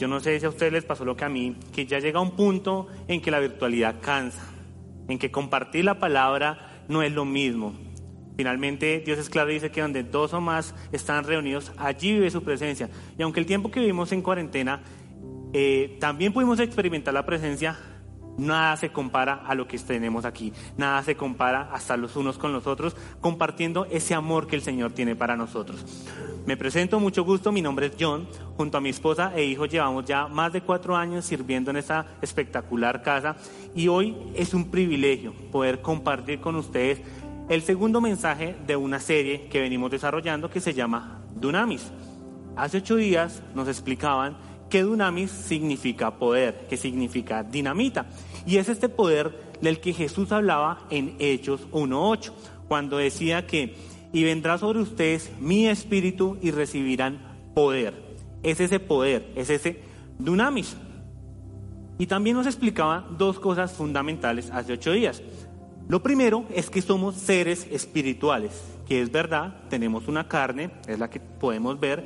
Yo no sé si a ustedes les pasó lo que a mí, que ya llega un punto en que la virtualidad cansa, en que compartir la palabra no es lo mismo. Finalmente, Dios es claro y dice que donde dos o más están reunidos, allí vive su presencia. Y aunque el tiempo que vivimos en cuarentena, eh, también pudimos experimentar la presencia, nada se compara a lo que tenemos aquí. Nada se compara hasta los unos con los otros, compartiendo ese amor que el Señor tiene para nosotros. Me presento, mucho gusto, mi nombre es John. Junto a mi esposa e hijo llevamos ya más de cuatro años sirviendo en esta espectacular casa y hoy es un privilegio poder compartir con ustedes el segundo mensaje de una serie que venimos desarrollando que se llama Dunamis. Hace ocho días nos explicaban que Dunamis significa poder, que significa dinamita. Y es este poder del que Jesús hablaba en Hechos 1.8, cuando decía que, y vendrá sobre ustedes mi espíritu y recibirán poder. Es ese poder, es ese Dunamis. Y también nos explicaba dos cosas fundamentales hace ocho días. Lo primero es que somos seres espirituales, que es verdad, tenemos una carne, es la que podemos ver,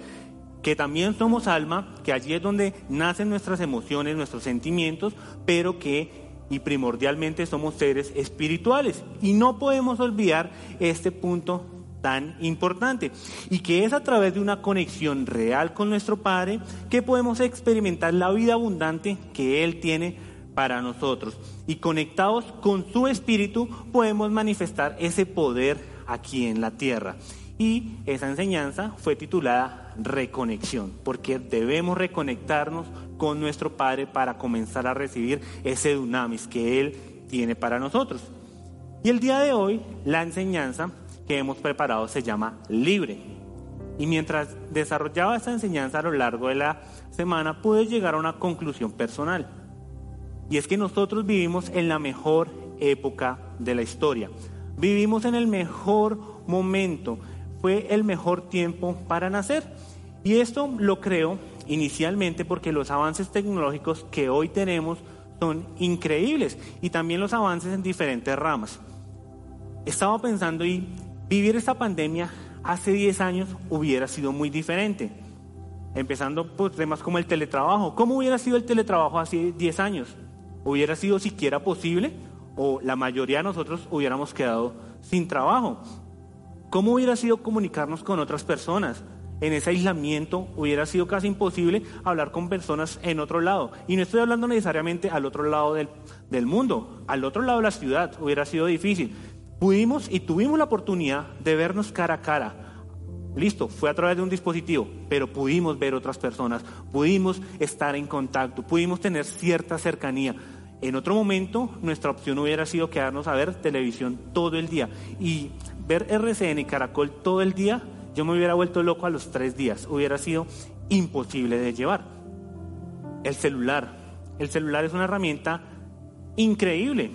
que también somos alma, que allí es donde nacen nuestras emociones, nuestros sentimientos, pero que y primordialmente somos seres espirituales. Y no podemos olvidar este punto tan importante y que es a través de una conexión real con nuestro Padre que podemos experimentar la vida abundante que Él tiene para nosotros. Y conectados con su espíritu podemos manifestar ese poder aquí en la tierra. Y esa enseñanza fue titulada Reconexión, porque debemos reconectarnos con nuestro Padre para comenzar a recibir ese dunamis que Él tiene para nosotros. Y el día de hoy la enseñanza que hemos preparado se llama Libre. Y mientras desarrollaba esta enseñanza a lo largo de la semana pude llegar a una conclusión personal. Y es que nosotros vivimos en la mejor época de la historia. Vivimos en el mejor momento. Fue el mejor tiempo para nacer. Y esto lo creo inicialmente porque los avances tecnológicos que hoy tenemos son increíbles y también los avances en diferentes ramas. Estaba pensando y vivir esta pandemia hace 10 años hubiera sido muy diferente. Empezando por temas como el teletrabajo. ¿Cómo hubiera sido el teletrabajo hace 10 años? hubiera sido siquiera posible o la mayoría de nosotros hubiéramos quedado sin trabajo. ¿Cómo hubiera sido comunicarnos con otras personas? En ese aislamiento hubiera sido casi imposible hablar con personas en otro lado. Y no estoy hablando necesariamente al otro lado del, del mundo, al otro lado de la ciudad hubiera sido difícil. Pudimos y tuvimos la oportunidad de vernos cara a cara, Listo, fue a través de un dispositivo, pero pudimos ver otras personas, pudimos estar en contacto, pudimos tener cierta cercanía. En otro momento, nuestra opción hubiera sido quedarnos a ver televisión todo el día. Y ver RCN y Caracol todo el día, yo me hubiera vuelto loco a los tres días. Hubiera sido imposible de llevar. El celular. El celular es una herramienta increíble.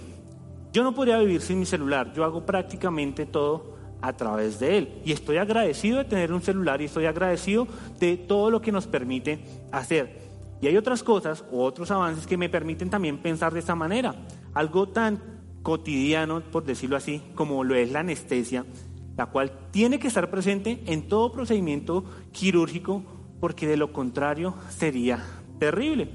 Yo no podría vivir sin mi celular. Yo hago prácticamente todo a través de él. Y estoy agradecido de tener un celular y estoy agradecido de todo lo que nos permite hacer. Y hay otras cosas o otros avances que me permiten también pensar de esta manera. Algo tan cotidiano, por decirlo así, como lo es la anestesia, la cual tiene que estar presente en todo procedimiento quirúrgico, porque de lo contrario sería terrible.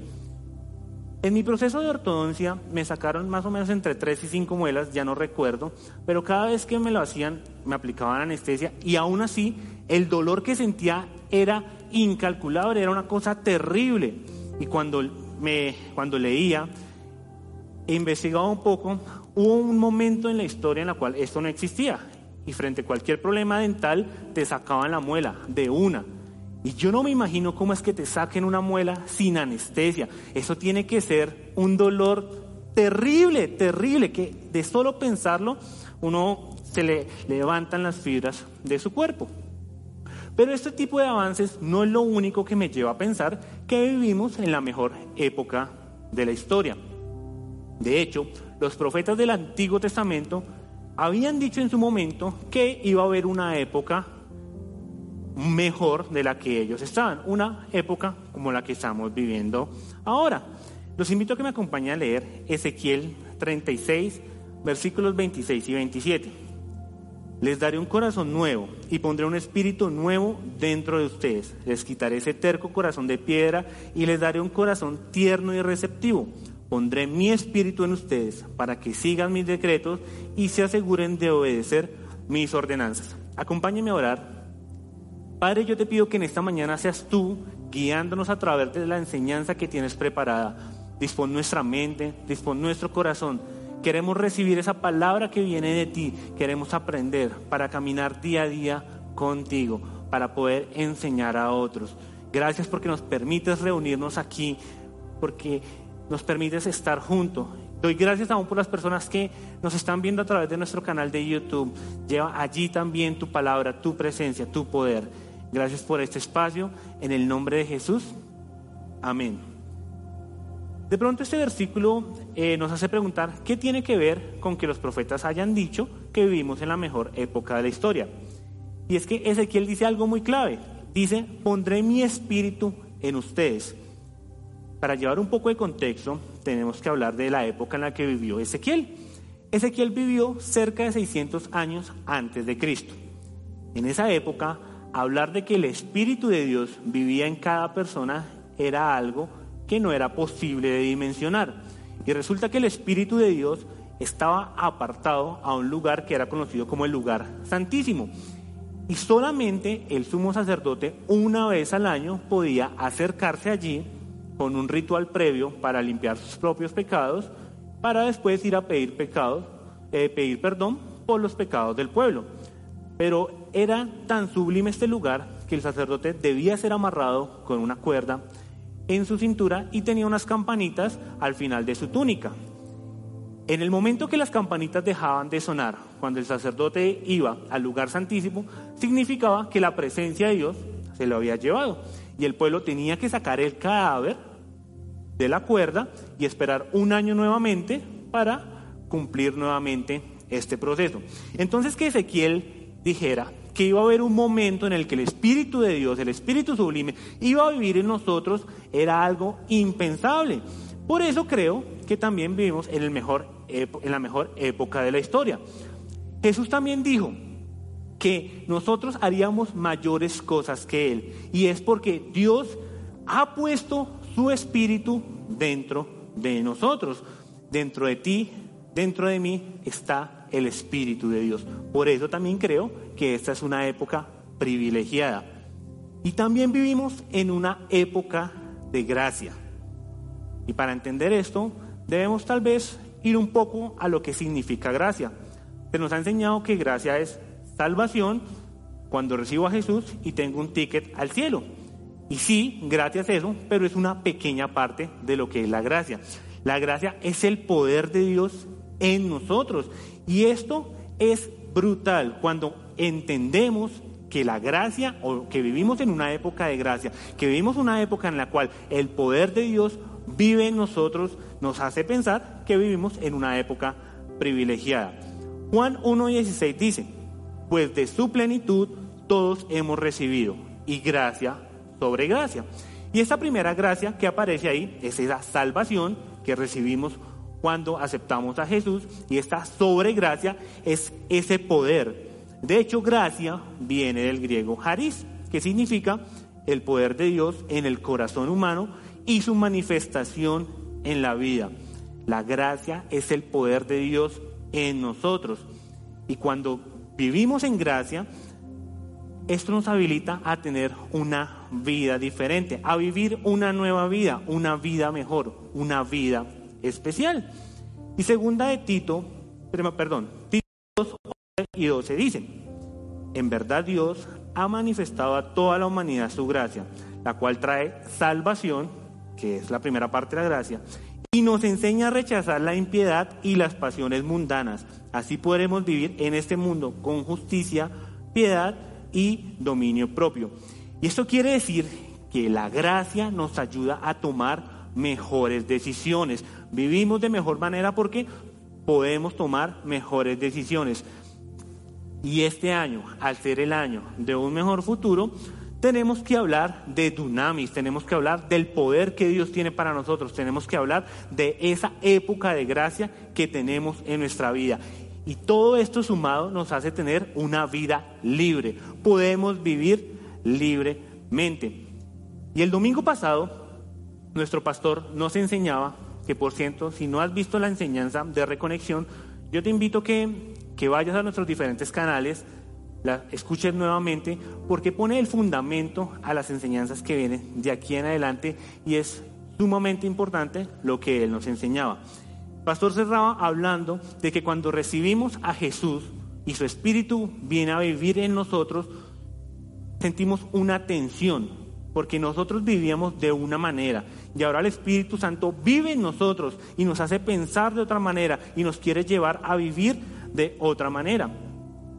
En mi proceso de ortodoncia me sacaron más o menos entre 3 y 5 muelas, ya no recuerdo, pero cada vez que me lo hacían me aplicaban anestesia y aún así el dolor que sentía era incalculable, era una cosa terrible. Y cuando, me, cuando leía e investigaba un poco, hubo un momento en la historia en la cual esto no existía. Y frente a cualquier problema dental te sacaban la muela de una. Y yo no me imagino cómo es que te saquen una muela sin anestesia. Eso tiene que ser un dolor terrible, terrible, que de solo pensarlo uno se le levantan las fibras de su cuerpo. Pero este tipo de avances no es lo único que me lleva a pensar que vivimos en la mejor época de la historia. De hecho, los profetas del Antiguo Testamento habían dicho en su momento que iba a haber una época mejor de la que ellos estaban, una época como la que estamos viviendo ahora. Los invito a que me acompañen a leer Ezequiel 36, versículos 26 y 27. Les daré un corazón nuevo y pondré un espíritu nuevo dentro de ustedes. Les quitaré ese terco corazón de piedra y les daré un corazón tierno y receptivo. Pondré mi espíritu en ustedes para que sigan mis decretos y se aseguren de obedecer mis ordenanzas. Acompáñenme a orar. Padre, yo te pido que en esta mañana seas tú guiándonos a través de la enseñanza que tienes preparada. Dispón nuestra mente, dispón nuestro corazón Queremos recibir esa palabra que viene de ti. Queremos aprender para caminar día a día contigo, para poder enseñar a otros. Gracias porque nos permites reunirnos aquí, porque nos permites estar juntos. Doy gracias aún por las personas que nos están viendo a través de nuestro canal de YouTube. Lleva allí también tu palabra, tu presencia, tu poder. Gracias por este espacio. En el nombre de Jesús. Amén. De pronto este versículo eh, nos hace preguntar qué tiene que ver con que los profetas hayan dicho que vivimos en la mejor época de la historia. Y es que Ezequiel dice algo muy clave. Dice, pondré mi espíritu en ustedes. Para llevar un poco de contexto, tenemos que hablar de la época en la que vivió Ezequiel. Ezequiel vivió cerca de 600 años antes de Cristo. En esa época, hablar de que el Espíritu de Dios vivía en cada persona era algo que no era posible de dimensionar. Y resulta que el Espíritu de Dios estaba apartado a un lugar que era conocido como el lugar santísimo. Y solamente el sumo sacerdote una vez al año podía acercarse allí con un ritual previo para limpiar sus propios pecados, para después ir a pedir pecados, eh, pedir perdón por los pecados del pueblo. Pero era tan sublime este lugar que el sacerdote debía ser amarrado con una cuerda en su cintura y tenía unas campanitas al final de su túnica. En el momento que las campanitas dejaban de sonar, cuando el sacerdote iba al lugar santísimo, significaba que la presencia de Dios se lo había llevado y el pueblo tenía que sacar el cadáver de la cuerda y esperar un año nuevamente para cumplir nuevamente este proceso. Entonces que Ezequiel dijera, que iba a haber un momento en el que el Espíritu de Dios, el Espíritu Sublime, iba a vivir en nosotros, era algo impensable. Por eso creo que también vivimos en, en la mejor época de la historia. Jesús también dijo que nosotros haríamos mayores cosas que Él. Y es porque Dios ha puesto su Espíritu dentro de nosotros. Dentro de ti, dentro de mí está el Espíritu de Dios. Por eso también creo que esta es una época privilegiada. Y también vivimos en una época de gracia. Y para entender esto, debemos tal vez ir un poco a lo que significa gracia. Se nos ha enseñado que gracia es salvación cuando recibo a Jesús y tengo un ticket al cielo. Y sí, gracias a eso, pero es una pequeña parte de lo que es la gracia. La gracia es el poder de Dios en nosotros. Y esto es brutal cuando entendemos que la gracia, o que vivimos en una época de gracia, que vivimos una época en la cual el poder de Dios vive en nosotros, nos hace pensar que vivimos en una época privilegiada. Juan 1.16 dice, pues de su plenitud todos hemos recibido, y gracia sobre gracia. Y esa primera gracia que aparece ahí es esa salvación que recibimos cuando aceptamos a Jesús y esta sobregracia es ese poder. De hecho, gracia viene del griego haris, que significa el poder de Dios en el corazón humano y su manifestación en la vida. La gracia es el poder de Dios en nosotros. Y cuando vivimos en gracia, esto nos habilita a tener una vida diferente, a vivir una nueva vida, una vida mejor, una vida especial. Y segunda de Tito, perdón, Tito 2 y 12 dicen, en verdad Dios ha manifestado a toda la humanidad su gracia, la cual trae salvación, que es la primera parte de la gracia, y nos enseña a rechazar la impiedad y las pasiones mundanas. Así podremos vivir en este mundo con justicia, piedad y dominio propio. Y esto quiere decir que la gracia nos ayuda a tomar mejores decisiones. Vivimos de mejor manera porque podemos tomar mejores decisiones. Y este año, al ser el año de un mejor futuro, tenemos que hablar de dunamis, tenemos que hablar del poder que Dios tiene para nosotros, tenemos que hablar de esa época de gracia que tenemos en nuestra vida. Y todo esto sumado nos hace tener una vida libre. Podemos vivir libremente. Y el domingo pasado, nuestro pastor nos enseñaba que, por cierto, si no has visto la enseñanza de reconexión, yo te invito que, que vayas a nuestros diferentes canales la escuches nuevamente porque pone el fundamento a las enseñanzas que vienen de aquí en adelante y es sumamente importante lo que él nos enseñaba. Pastor cerraba hablando de que cuando recibimos a Jesús y su Espíritu viene a vivir en nosotros, sentimos una tensión, porque nosotros vivíamos de una manera y ahora el Espíritu Santo vive en nosotros y nos hace pensar de otra manera y nos quiere llevar a vivir de otra manera.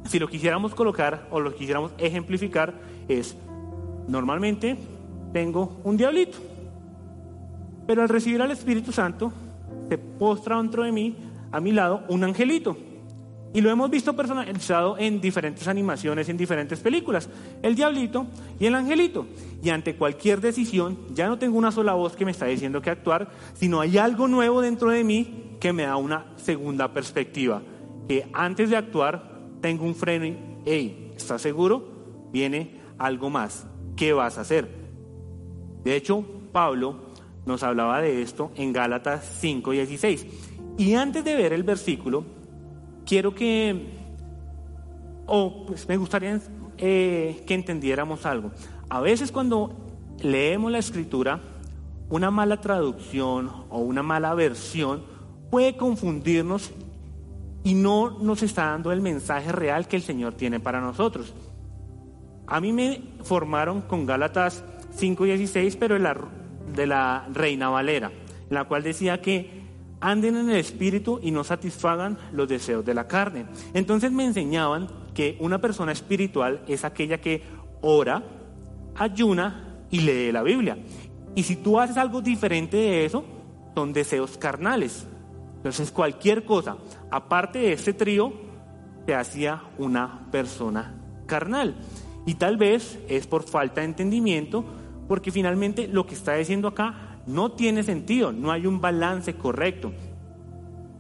Si lo quisiéramos colocar o lo quisiéramos ejemplificar es, normalmente tengo un diablito, pero al recibir al Espíritu Santo se postra dentro de mí, a mi lado, un angelito. Y lo hemos visto personalizado en diferentes animaciones, en diferentes películas. El diablito y el angelito. Y ante cualquier decisión, ya no tengo una sola voz que me está diciendo que actuar, sino hay algo nuevo dentro de mí que me da una segunda perspectiva. Que antes de actuar, tengo un freno y, hey, ¿estás seguro? Viene algo más. ¿Qué vas a hacer? De hecho, Pablo nos hablaba de esto en Gálatas 5 y 16. Y antes de ver el versículo, quiero que, o pues me gustaría eh, que entendiéramos algo. A veces cuando leemos la escritura, una mala traducción o una mala versión puede confundirnos y no nos está dando el mensaje real que el Señor tiene para nosotros. A mí me formaron con Gálatas 5:16, pero de la, Reina Valera, la cual decía que anden en el espíritu y no satisfagan los deseos de la carne. Entonces me enseñaban que una persona espiritual es aquella que ora, ayuna y lee la Biblia. Y si tú haces algo diferente de eso, son deseos carnales. Entonces cualquier cosa, aparte de este trío, te hacía una persona carnal. Y tal vez es por falta de entendimiento, porque finalmente lo que está diciendo acá no tiene sentido, no hay un balance correcto.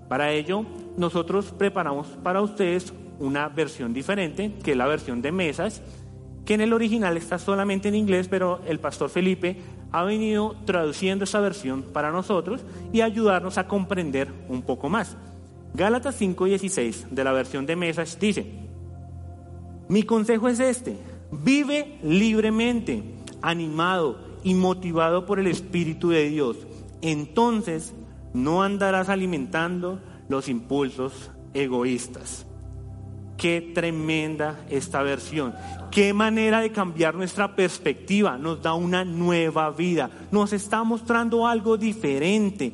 Para ello, nosotros preparamos para ustedes una versión diferente, que es la versión de mesas, que en el original está solamente en inglés, pero el pastor Felipe ha venido traduciendo esa versión para nosotros y ayudarnos a comprender un poco más. Gálatas 5:16 de la versión de Mesas dice, mi consejo es este, vive libremente, animado y motivado por el Espíritu de Dios. Entonces no andarás alimentando los impulsos egoístas. Qué tremenda esta versión. Qué manera de cambiar nuestra perspectiva. Nos da una nueva vida. Nos está mostrando algo diferente.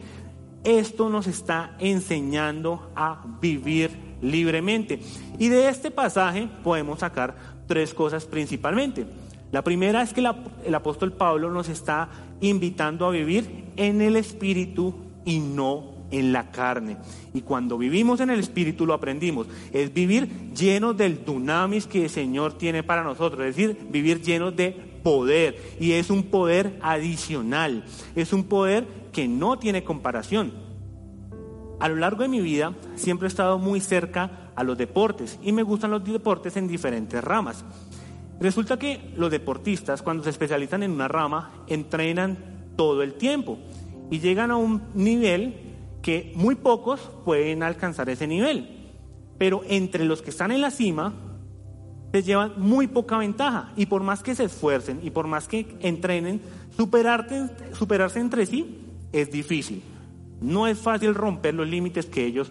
Esto nos está enseñando a vivir libremente. Y de este pasaje podemos sacar tres cosas principalmente. La primera es que el apóstol Pablo nos está invitando a vivir en el Espíritu y no en la carne. Y cuando vivimos en el Espíritu lo aprendimos. Es vivir llenos del dunamis que el Señor tiene para nosotros. Es decir, vivir llenos de poder. Y es un poder adicional. Es un poder que no tiene comparación. A lo largo de mi vida siempre he estado muy cerca a los deportes y me gustan los deportes en diferentes ramas. Resulta que los deportistas cuando se especializan en una rama entrenan todo el tiempo y llegan a un nivel que muy pocos pueden alcanzar ese nivel. Pero entre los que están en la cima, se llevan muy poca ventaja. Y por más que se esfuercen y por más que entrenen, superarse entre sí es difícil. No es fácil romper los límites que ellos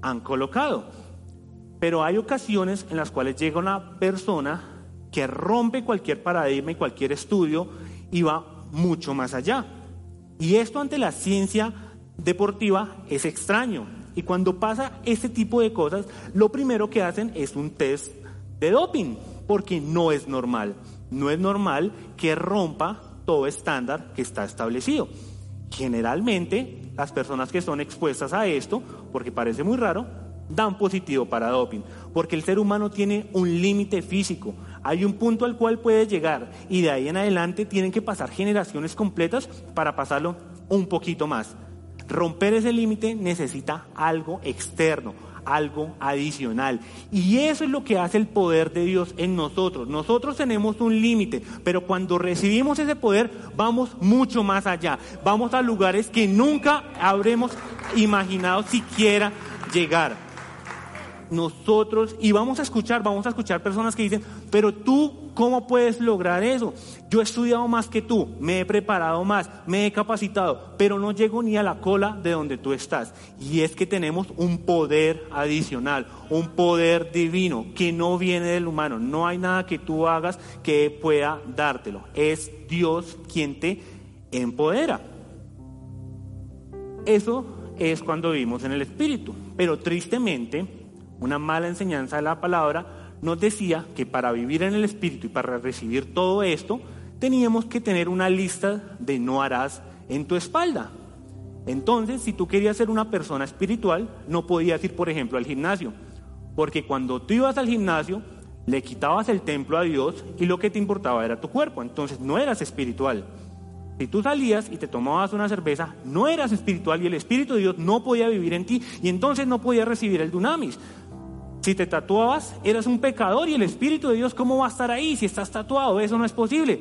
han colocado. Pero hay ocasiones en las cuales llega una persona que rompe cualquier paradigma y cualquier estudio y va mucho más allá. Y esto ante la ciencia deportiva es extraño. Y cuando pasa este tipo de cosas, lo primero que hacen es un test de doping, porque no es normal. No es normal que rompa todo estándar que está establecido. Generalmente, las personas que son expuestas a esto, porque parece muy raro, dan positivo para doping, porque el ser humano tiene un límite físico, hay un punto al cual puede llegar y de ahí en adelante tienen que pasar generaciones completas para pasarlo un poquito más. Romper ese límite necesita algo externo, algo adicional. Y eso es lo que hace el poder de Dios en nosotros. Nosotros tenemos un límite, pero cuando recibimos ese poder vamos mucho más allá. Vamos a lugares que nunca habremos imaginado siquiera llegar nosotros, y vamos a escuchar, vamos a escuchar personas que dicen, pero tú, ¿cómo puedes lograr eso? Yo he estudiado más que tú, me he preparado más, me he capacitado, pero no llego ni a la cola de donde tú estás. Y es que tenemos un poder adicional, un poder divino que no viene del humano. No hay nada que tú hagas que pueda dártelo. Es Dios quien te empodera. Eso es cuando vivimos en el Espíritu. Pero tristemente, una mala enseñanza de la palabra, nos decía que para vivir en el Espíritu y para recibir todo esto, teníamos que tener una lista de no harás en tu espalda. Entonces, si tú querías ser una persona espiritual, no podías ir, por ejemplo, al gimnasio, porque cuando tú ibas al gimnasio, le quitabas el templo a Dios y lo que te importaba era tu cuerpo, entonces no eras espiritual. Si tú salías y te tomabas una cerveza, no eras espiritual y el Espíritu de Dios no podía vivir en ti y entonces no podías recibir el dunamis. Si te tatuabas, eras un pecador y el Espíritu de Dios, ¿cómo va a estar ahí si estás tatuado? Eso no es posible.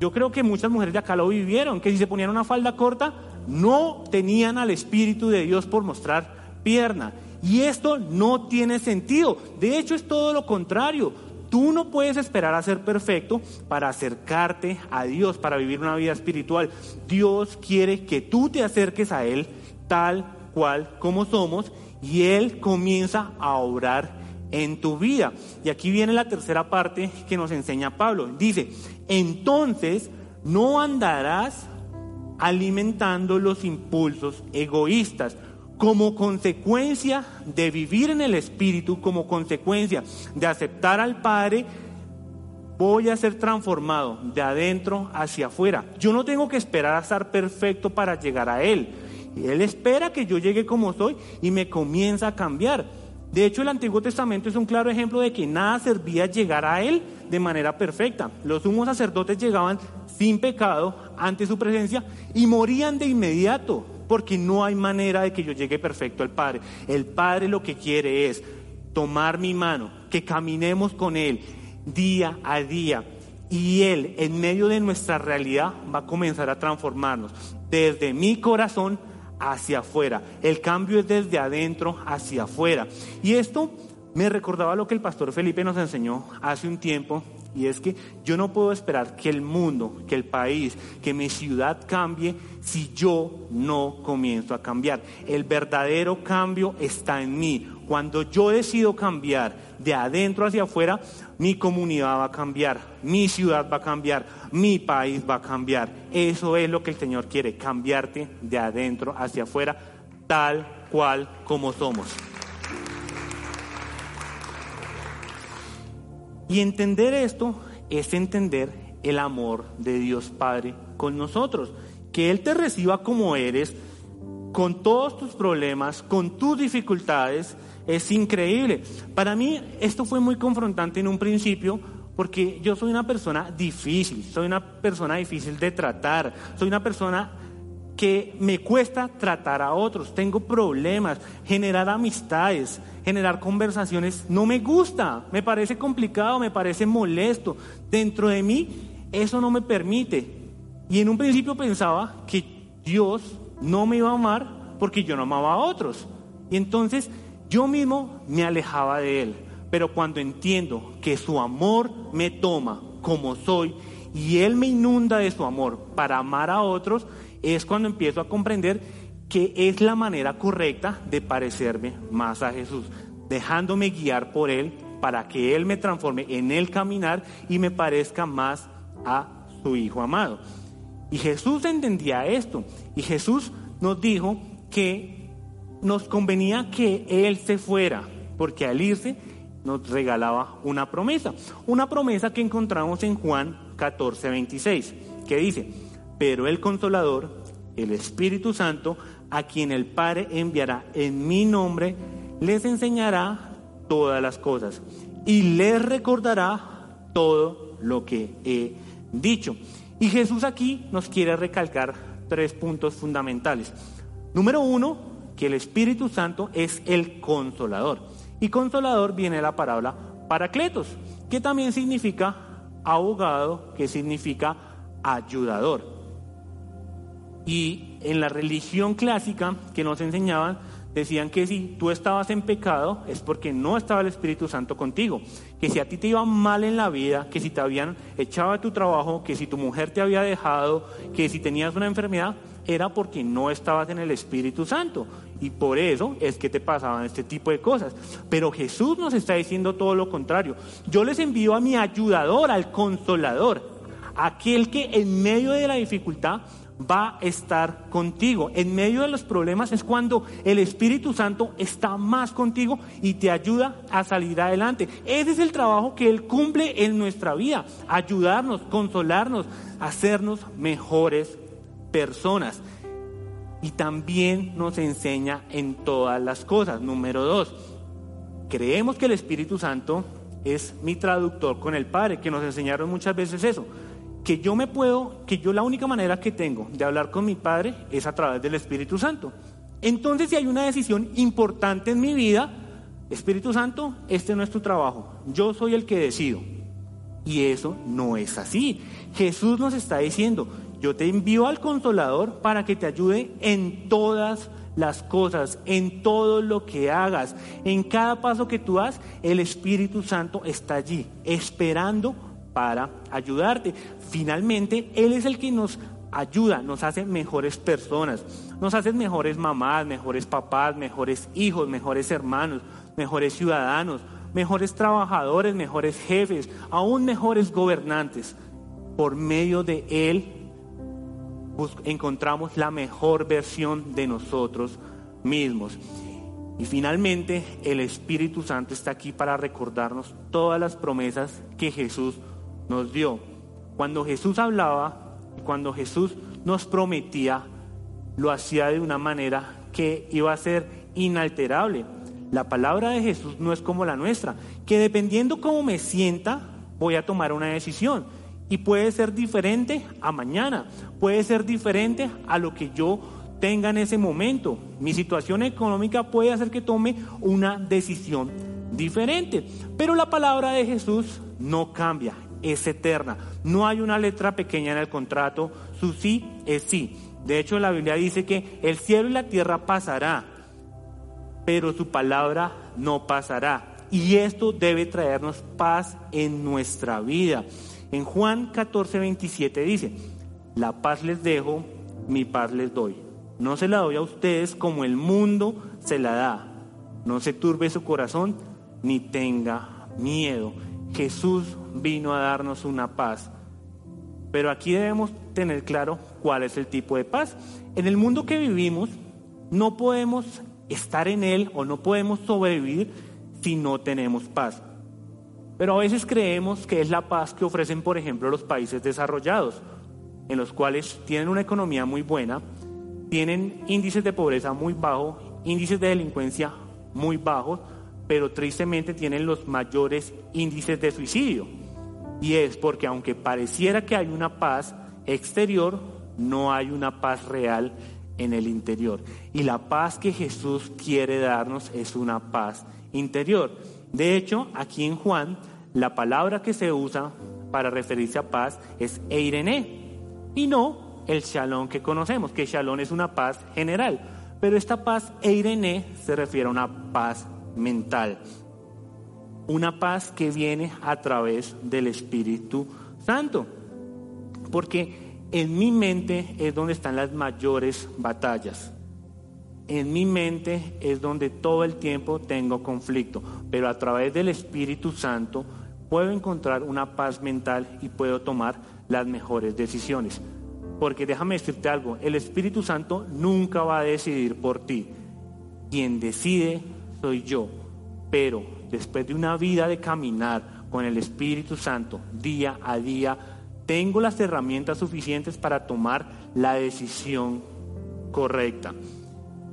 Yo creo que muchas mujeres de acá lo vivieron, que si se ponían una falda corta, no tenían al Espíritu de Dios por mostrar pierna. Y esto no tiene sentido. De hecho, es todo lo contrario. Tú no puedes esperar a ser perfecto para acercarte a Dios, para vivir una vida espiritual. Dios quiere que tú te acerques a Él tal cual como somos y Él comienza a obrar en tu vida. Y aquí viene la tercera parte que nos enseña Pablo. Dice, entonces no andarás alimentando los impulsos egoístas como consecuencia de vivir en el Espíritu, como consecuencia de aceptar al Padre, voy a ser transformado de adentro hacia afuera. Yo no tengo que esperar a estar perfecto para llegar a Él. Él espera que yo llegue como soy y me comienza a cambiar. De hecho, el Antiguo Testamento es un claro ejemplo de que nada servía llegar a Él de manera perfecta. Los sumos sacerdotes llegaban sin pecado ante su presencia y morían de inmediato, porque no hay manera de que yo llegue perfecto al Padre. El Padre lo que quiere es tomar mi mano, que caminemos con Él día a día. Y Él, en medio de nuestra realidad, va a comenzar a transformarnos desde mi corazón hacia afuera. El cambio es desde adentro hacia afuera. Y esto me recordaba lo que el pastor Felipe nos enseñó hace un tiempo, y es que yo no puedo esperar que el mundo, que el país, que mi ciudad cambie si yo no comienzo a cambiar. El verdadero cambio está en mí. Cuando yo decido cambiar de adentro hacia afuera, mi comunidad va a cambiar, mi ciudad va a cambiar, mi país va a cambiar. Eso es lo que el Señor quiere, cambiarte de adentro hacia afuera, tal cual como somos. Y entender esto es entender el amor de Dios Padre con nosotros, que Él te reciba como eres, con todos tus problemas, con tus dificultades, es increíble. Para mí esto fue muy confrontante en un principio porque yo soy una persona difícil, soy una persona difícil de tratar, soy una persona que me cuesta tratar a otros, tengo problemas, generar amistades, generar conversaciones, no me gusta, me parece complicado, me parece molesto. Dentro de mí eso no me permite. Y en un principio pensaba que Dios no me iba a amar porque yo no amaba a otros. Y entonces yo mismo me alejaba de Él, pero cuando entiendo que su amor me toma como soy y Él me inunda de su amor para amar a otros, es cuando empiezo a comprender que es la manera correcta de parecerme más a Jesús, dejándome guiar por Él para que Él me transforme en el caminar y me parezca más a su Hijo amado. Y Jesús entendía esto, y Jesús nos dijo que nos convenía que Él se fuera, porque al irse nos regalaba una promesa. Una promesa que encontramos en Juan 14, 26, que dice, pero el consolador, el Espíritu Santo, a quien el Padre enviará en mi nombre, les enseñará todas las cosas y les recordará todo lo que he dicho. Y Jesús aquí nos quiere recalcar tres puntos fundamentales. Número uno, que el Espíritu Santo es el consolador. Y consolador viene de la palabra paracletos, que también significa abogado, que significa ayudador. Y en la religión clásica que nos enseñaban, decían que si tú estabas en pecado es porque no estaba el Espíritu Santo contigo, que si a ti te iba mal en la vida, que si te habían echado de tu trabajo, que si tu mujer te había dejado, que si tenías una enfermedad, era porque no estabas en el Espíritu Santo. Y por eso es que te pasaban este tipo de cosas. Pero Jesús nos está diciendo todo lo contrario. Yo les envío a mi ayudador, al consolador, aquel que en medio de la dificultad va a estar contigo. En medio de los problemas es cuando el Espíritu Santo está más contigo y te ayuda a salir adelante. Ese es el trabajo que Él cumple en nuestra vida, ayudarnos, consolarnos, hacernos mejores personas. Y también nos enseña en todas las cosas. Número dos, creemos que el Espíritu Santo es mi traductor con el Padre, que nos enseñaron muchas veces eso que yo me puedo, que yo la única manera que tengo de hablar con mi Padre es a través del Espíritu Santo. Entonces, si hay una decisión importante en mi vida, Espíritu Santo, este no es tu trabajo, yo soy el que decido. Y eso no es así. Jesús nos está diciendo, yo te envío al consolador para que te ayude en todas las cosas, en todo lo que hagas, en cada paso que tú das, el Espíritu Santo está allí, esperando para ayudarte. Finalmente, Él es el que nos ayuda, nos hace mejores personas, nos hace mejores mamás, mejores papás, mejores hijos, mejores hermanos, mejores ciudadanos, mejores trabajadores, mejores jefes, aún mejores gobernantes. Por medio de Él encontramos la mejor versión de nosotros mismos. Y finalmente, el Espíritu Santo está aquí para recordarnos todas las promesas que Jesús nos dio. Cuando Jesús hablaba, cuando Jesús nos prometía, lo hacía de una manera que iba a ser inalterable. La palabra de Jesús no es como la nuestra, que dependiendo cómo me sienta, voy a tomar una decisión. Y puede ser diferente a mañana, puede ser diferente a lo que yo tenga en ese momento. Mi situación económica puede hacer que tome una decisión diferente. Pero la palabra de Jesús no cambia, es eterna. No hay una letra pequeña en el contrato, su sí es sí. De hecho, la Biblia dice que el cielo y la tierra pasará, pero su palabra no pasará. Y esto debe traernos paz en nuestra vida. En Juan 14, 27 dice, la paz les dejo, mi paz les doy. No se la doy a ustedes como el mundo se la da. No se turbe su corazón ni tenga miedo. Jesús vino a darnos una paz. Pero aquí debemos tener claro cuál es el tipo de paz. En el mundo que vivimos, no podemos estar en él o no podemos sobrevivir si no tenemos paz. Pero a veces creemos que es la paz que ofrecen, por ejemplo, los países desarrollados, en los cuales tienen una economía muy buena, tienen índices de pobreza muy bajos, índices de delincuencia muy bajos, pero tristemente tienen los mayores índices de suicidio. Y es porque aunque pareciera que hay una paz exterior, no hay una paz real en el interior. Y la paz que Jesús quiere darnos es una paz interior. De hecho, aquí en Juan, la palabra que se usa para referirse a paz es Eirene y no el shalom que conocemos, que shalom es una paz general. Pero esta paz Eirene se refiere a una paz mental. Una paz que viene a través del Espíritu Santo. Porque en mi mente es donde están las mayores batallas. En mi mente es donde todo el tiempo tengo conflicto. Pero a través del Espíritu Santo puedo encontrar una paz mental y puedo tomar las mejores decisiones. Porque déjame decirte algo, el Espíritu Santo nunca va a decidir por ti. Quien decide soy yo. Pero después de una vida de caminar con el Espíritu Santo día a día, tengo las herramientas suficientes para tomar la decisión correcta.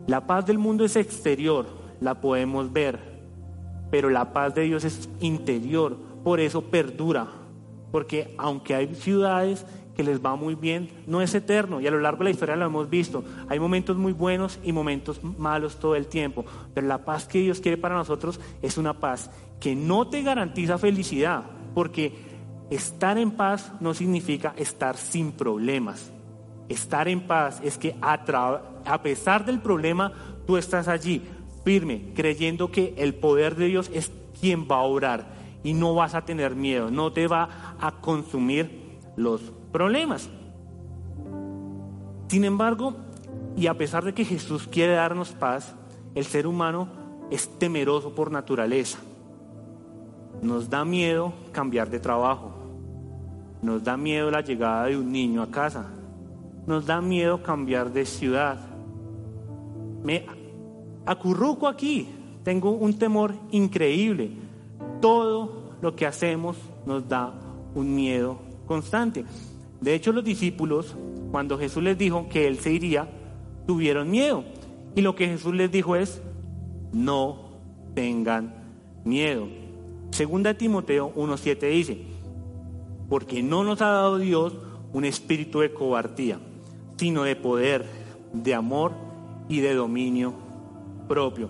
La paz del mundo es exterior, la podemos ver, pero la paz de Dios es interior, por eso perdura, porque aunque hay ciudades que les va muy bien, no es eterno y a lo largo de la historia lo hemos visto. Hay momentos muy buenos y momentos malos todo el tiempo, pero la paz que Dios quiere para nosotros es una paz que no te garantiza felicidad, porque estar en paz no significa estar sin problemas. Estar en paz es que a, a pesar del problema, tú estás allí firme, creyendo que el poder de Dios es quien va a orar y no vas a tener miedo, no te va a consumir los problemas. Sin embargo, y a pesar de que Jesús quiere darnos paz, el ser humano es temeroso por naturaleza. Nos da miedo cambiar de trabajo. Nos da miedo la llegada de un niño a casa. Nos da miedo cambiar de ciudad. Me acurruco aquí. Tengo un temor increíble. Todo lo que hacemos nos da un miedo constante. De hecho, los discípulos, cuando Jesús les dijo que Él se iría, tuvieron miedo. Y lo que Jesús les dijo es, no tengan miedo. Segunda Timoteo 1.7 dice, porque no nos ha dado Dios un espíritu de cobardía, sino de poder, de amor y de dominio propio.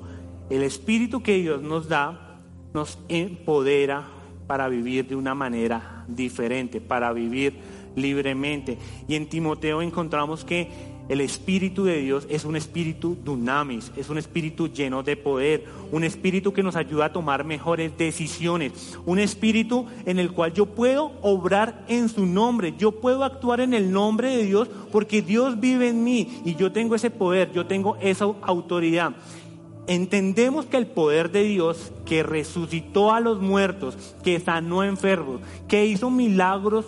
El espíritu que Dios nos da nos empodera para vivir de una manera diferente, para vivir libremente. Y en Timoteo encontramos que el Espíritu de Dios es un espíritu dunamis, es un espíritu lleno de poder, un espíritu que nos ayuda a tomar mejores decisiones, un espíritu en el cual yo puedo obrar en su nombre, yo puedo actuar en el nombre de Dios porque Dios vive en mí y yo tengo ese poder, yo tengo esa autoridad. Entendemos que el poder de Dios que resucitó a los muertos, que sanó enfermos, que hizo milagros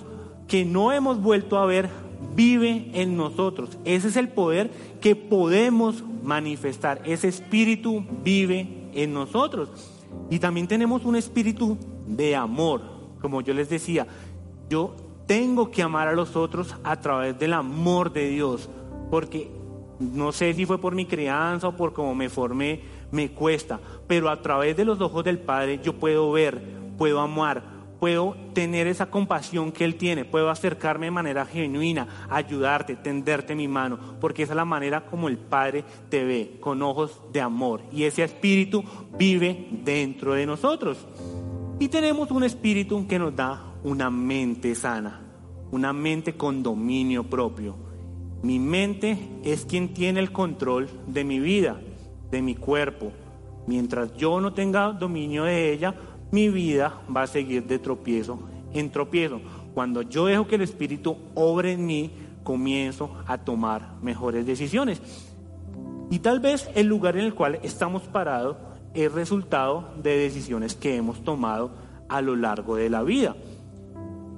que no hemos vuelto a ver vive en nosotros. Ese es el poder que podemos manifestar. Ese espíritu vive en nosotros. Y también tenemos un espíritu de amor. Como yo les decía, yo tengo que amar a los otros a través del amor de Dios. Porque no sé si fue por mi crianza o por cómo me formé, me cuesta. Pero a través de los ojos del Padre yo puedo ver, puedo amar, puedo tener esa compasión que Él tiene, puedo acercarme de manera genuina, ayudarte, tenderte mi mano, porque esa es la manera como el Padre te ve, con ojos de amor. Y ese espíritu vive dentro de nosotros. Y tenemos un espíritu que nos da una mente sana, una mente con dominio propio. Mi mente es quien tiene el control de mi vida, de mi cuerpo. Mientras yo no tenga dominio de ella, mi vida va a seguir de tropiezo en tropiezo. Cuando yo dejo que el Espíritu obre en mí, comienzo a tomar mejores decisiones. Y tal vez el lugar en el cual estamos parados es resultado de decisiones que hemos tomado a lo largo de la vida.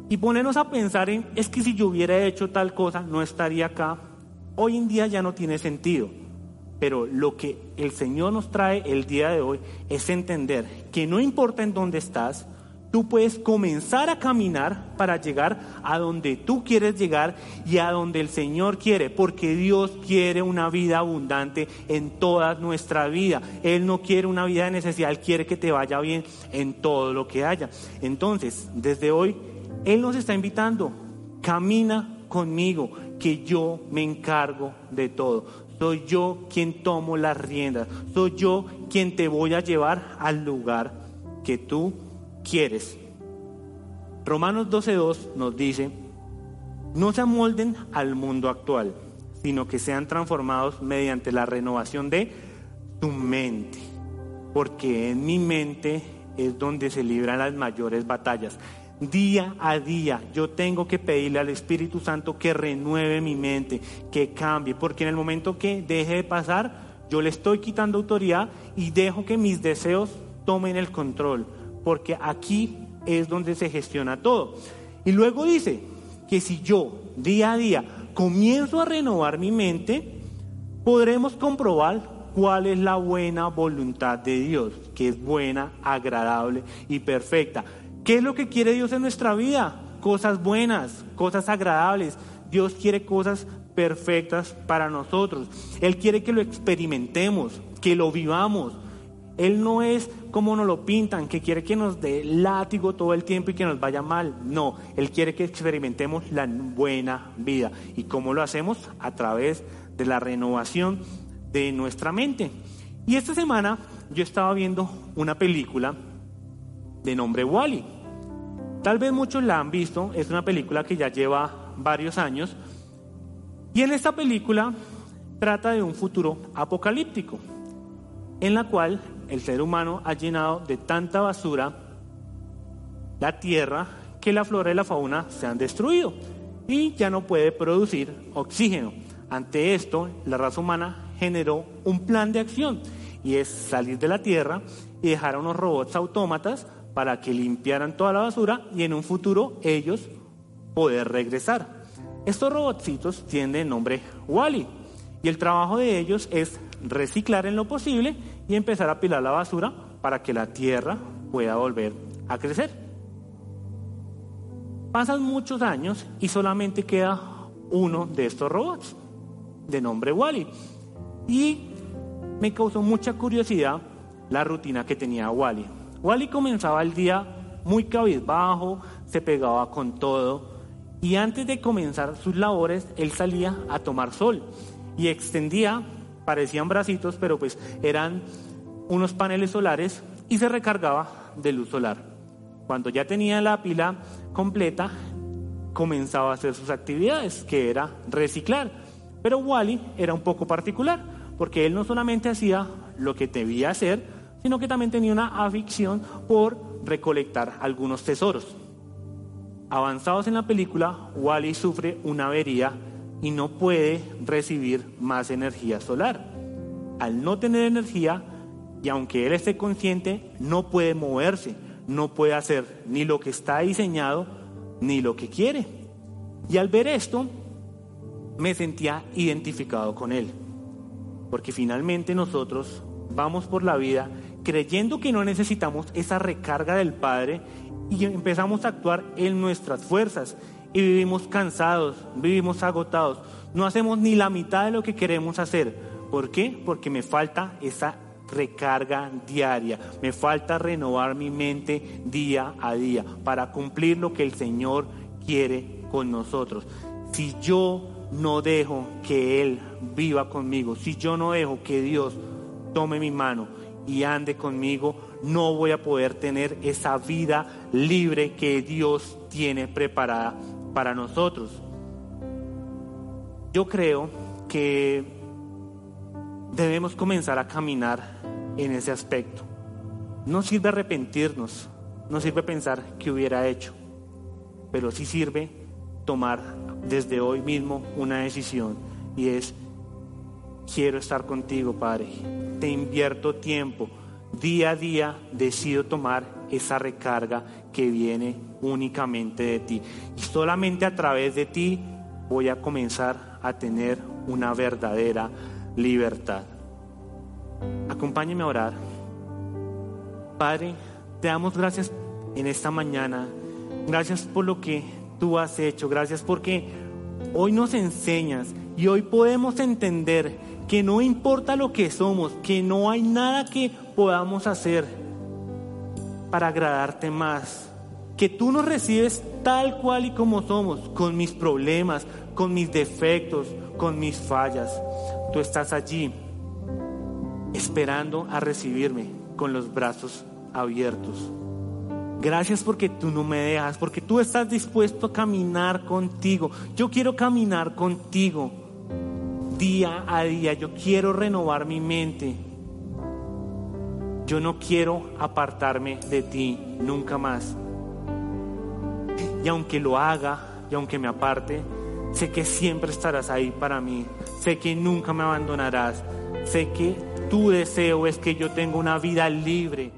Y ponernos a pensar en, es que si yo hubiera hecho tal cosa, no estaría acá. Hoy en día ya no tiene sentido. Pero lo que el Señor nos trae el día de hoy es entender que no importa en dónde estás, tú puedes comenzar a caminar para llegar a donde tú quieres llegar y a donde el Señor quiere, porque Dios quiere una vida abundante en toda nuestra vida. Él no quiere una vida de necesidad, Él quiere que te vaya bien en todo lo que haya. Entonces, desde hoy, Él nos está invitando, camina conmigo, que yo me encargo de todo. Soy yo quien tomo las riendas. Soy yo quien te voy a llevar al lugar que tú quieres. Romanos 12.2 nos dice, no se amolden al mundo actual, sino que sean transformados mediante la renovación de tu mente. Porque en mi mente es donde se libran las mayores batallas. Día a día yo tengo que pedirle al Espíritu Santo que renueve mi mente, que cambie, porque en el momento que deje de pasar, yo le estoy quitando autoridad y dejo que mis deseos tomen el control, porque aquí es donde se gestiona todo. Y luego dice que si yo día a día comienzo a renovar mi mente, podremos comprobar cuál es la buena voluntad de Dios, que es buena, agradable y perfecta. ¿Qué es lo que quiere Dios en nuestra vida? Cosas buenas, cosas agradables. Dios quiere cosas perfectas para nosotros. Él quiere que lo experimentemos, que lo vivamos. Él no es como nos lo pintan, que quiere que nos dé látigo todo el tiempo y que nos vaya mal. No, Él quiere que experimentemos la buena vida. ¿Y cómo lo hacemos? A través de la renovación de nuestra mente. Y esta semana yo estaba viendo una película de nombre Wally. Tal vez muchos la han visto, es una película que ya lleva varios años. Y en esta película trata de un futuro apocalíptico, en la cual el ser humano ha llenado de tanta basura la tierra que la flora y la fauna se han destruido y ya no puede producir oxígeno. Ante esto, la raza humana generó un plan de acción y es salir de la tierra y dejar a unos robots autómatas para que limpiaran toda la basura y en un futuro ellos poder regresar. Estos robotcitos tienen el nombre Wally y el trabajo de ellos es reciclar en lo posible y empezar a apilar la basura para que la tierra pueda volver a crecer. Pasan muchos años y solamente queda uno de estos robots, de nombre Wally. Y me causó mucha curiosidad la rutina que tenía Wally. Wally comenzaba el día muy cabizbajo, se pegaba con todo y antes de comenzar sus labores él salía a tomar sol y extendía parecían bracitos, pero pues eran unos paneles solares y se recargaba de luz solar. Cuando ya tenía la pila completa, comenzaba a hacer sus actividades, que era reciclar. Pero Wally era un poco particular, porque él no solamente hacía lo que debía hacer, sino que también tenía una afición por recolectar algunos tesoros. Avanzados en la película, Wally sufre una avería y no puede recibir más energía solar. Al no tener energía, y aunque él esté consciente, no puede moverse, no puede hacer ni lo que está diseñado, ni lo que quiere. Y al ver esto, me sentía identificado con él. Porque finalmente nosotros vamos por la vida creyendo que no necesitamos esa recarga del Padre y empezamos a actuar en nuestras fuerzas y vivimos cansados, vivimos agotados. No hacemos ni la mitad de lo que queremos hacer. ¿Por qué? Porque me falta esa recarga diaria, me falta renovar mi mente día a día para cumplir lo que el Señor quiere con nosotros. Si yo no dejo que Él viva conmigo, si yo no dejo que Dios tome mi mano y ande conmigo, no voy a poder tener esa vida libre que Dios tiene preparada para nosotros. Yo creo que debemos comenzar a caminar en ese aspecto. No sirve arrepentirnos, no sirve pensar que hubiera hecho, pero sí sirve tomar desde hoy mismo una decisión y es, quiero estar contigo, Padre, te invierto tiempo, día a día decido tomar esa recarga que viene únicamente de ti. Y solamente a través de ti voy a comenzar a tener una verdadera libertad. Acompáñeme a orar. Padre, te damos gracias en esta mañana. Gracias por lo que tú has hecho. Gracias porque hoy nos enseñas y hoy podemos entender que no importa lo que somos, que no hay nada que podamos hacer para agradarte más. Que tú nos recibes tal cual y como somos, con mis problemas, con mis defectos, con mis fallas. Tú estás allí esperando a recibirme con los brazos abiertos. Gracias porque tú no me dejas, porque tú estás dispuesto a caminar contigo. Yo quiero caminar contigo día a día. Yo quiero renovar mi mente. Yo no quiero apartarme de ti nunca más. Y aunque lo haga, y aunque me aparte, sé que siempre estarás ahí para mí. Sé que nunca me abandonarás. Sé que tu deseo es que yo tenga una vida libre